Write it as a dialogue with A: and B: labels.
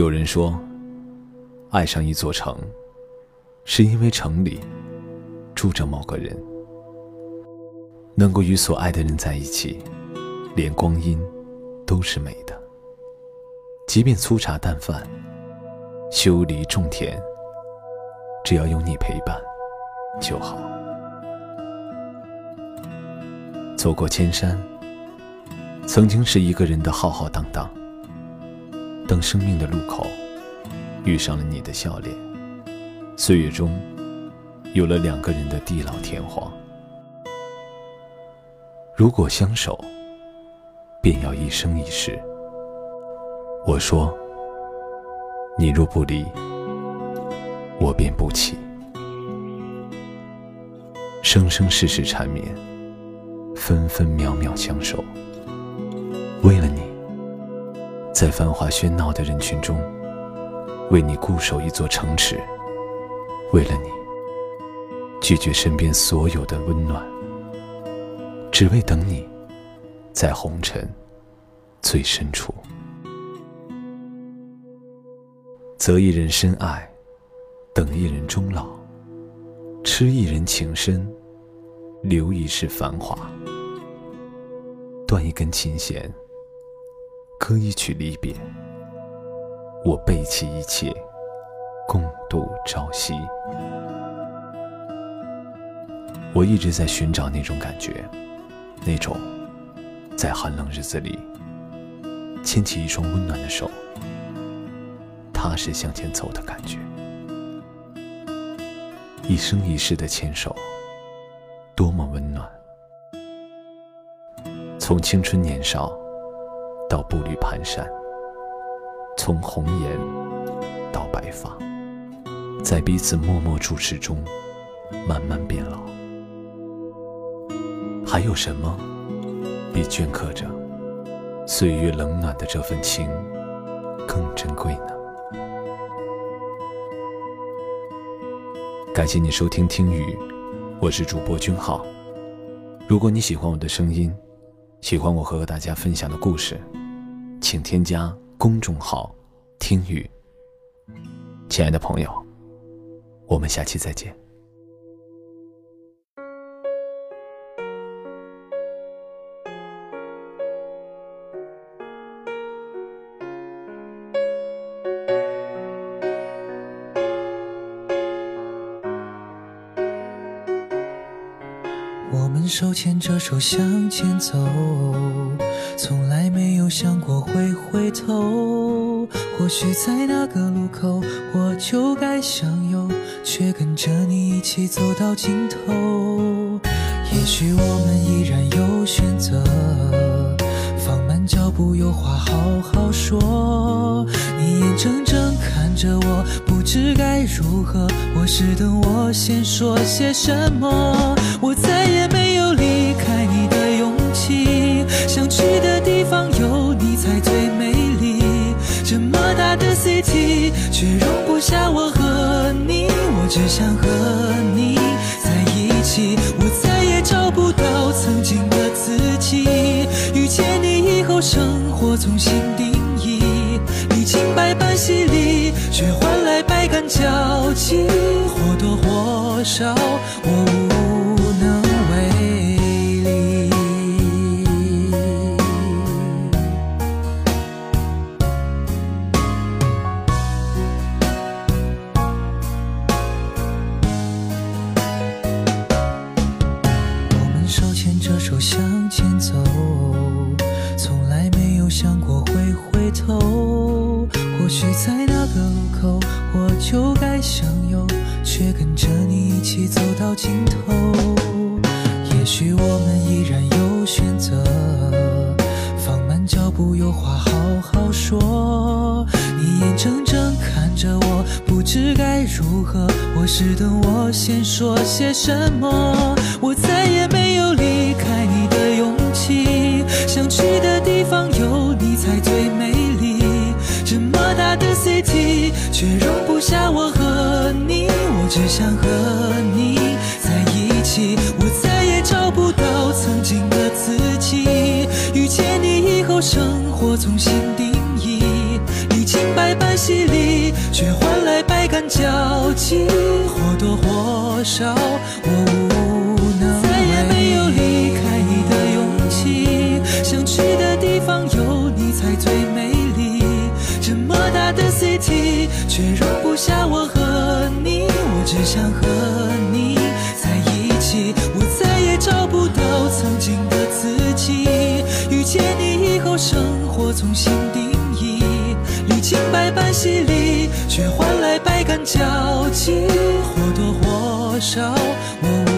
A: 有人说，爱上一座城，是因为城里住着某个人。能够与所爱的人在一起，连光阴都是美的。即便粗茶淡饭，修篱种田，只要有你陪伴就好。走过千山，曾经是一个人的浩浩荡荡。等生命的路口，遇上了你的笑脸，岁月中有了两个人的地老天荒。如果相守，便要一生一世。我说，你若不离，我便不弃。生生世世缠绵，分分秒秒相守，为了你。在繁华喧闹的人群中，为你固守一座城池；为了你，拒绝身边所有的温暖，只为等你，在红尘最深处。择一人深爱，等一人终老，痴一人情深，留一世繁华，断一根琴弦。歌一曲离别，我背弃一切，共度朝夕。我一直在寻找那种感觉，那种在寒冷日子里牵起一双温暖的手，踏实向前走的感觉。一生一世的牵手，多么温暖！从青春年少。到步履蹒跚，从红颜到白发，在彼此默默注视中，慢慢变老。还有什么比镌刻着岁月冷暖的这份情更珍贵呢？感谢你收听听雨，我是主播君浩。如果你喜欢我的声音，喜欢我和大家分享的故事。请添加公众号“听雨”，亲爱的朋友，我们下期再见。
B: 我们手牵着手向前走，从来没有想过会回头。或许在那个路口，我就该向右，却跟着你一起走到尽头。也许我们依然有选择，放慢脚步，有话好好说。你眼睁睁看着我，不知该如何。我是等我先说些什么，我的 city，却容不下我和你。我只想和你在一起。我再也找不到曾经的自己。遇见你以后，生活重新定义。历经百般洗礼，却换来百感交集，或多或少，我无。谁在那个路口，我就该向右，却跟着你一起走到尽头。也许我们依然有选择，放慢脚步，有话好好说。你眼睁睁看着我，不知该如何。我是等我先说些什么，我再也没有离开大的 city，却容不下我和你。我只想和你在一起。我再也找不到曾经的自己。遇见你以后，生活重新定义。历经百般。洗礼，却换来百感交集，或多或少我无却容不下我和你，我只想和你在一起。我再也找不到曾经的自己，遇见你以后，生活重新定义。历经百般洗礼，却换来百感交集，或多或少我。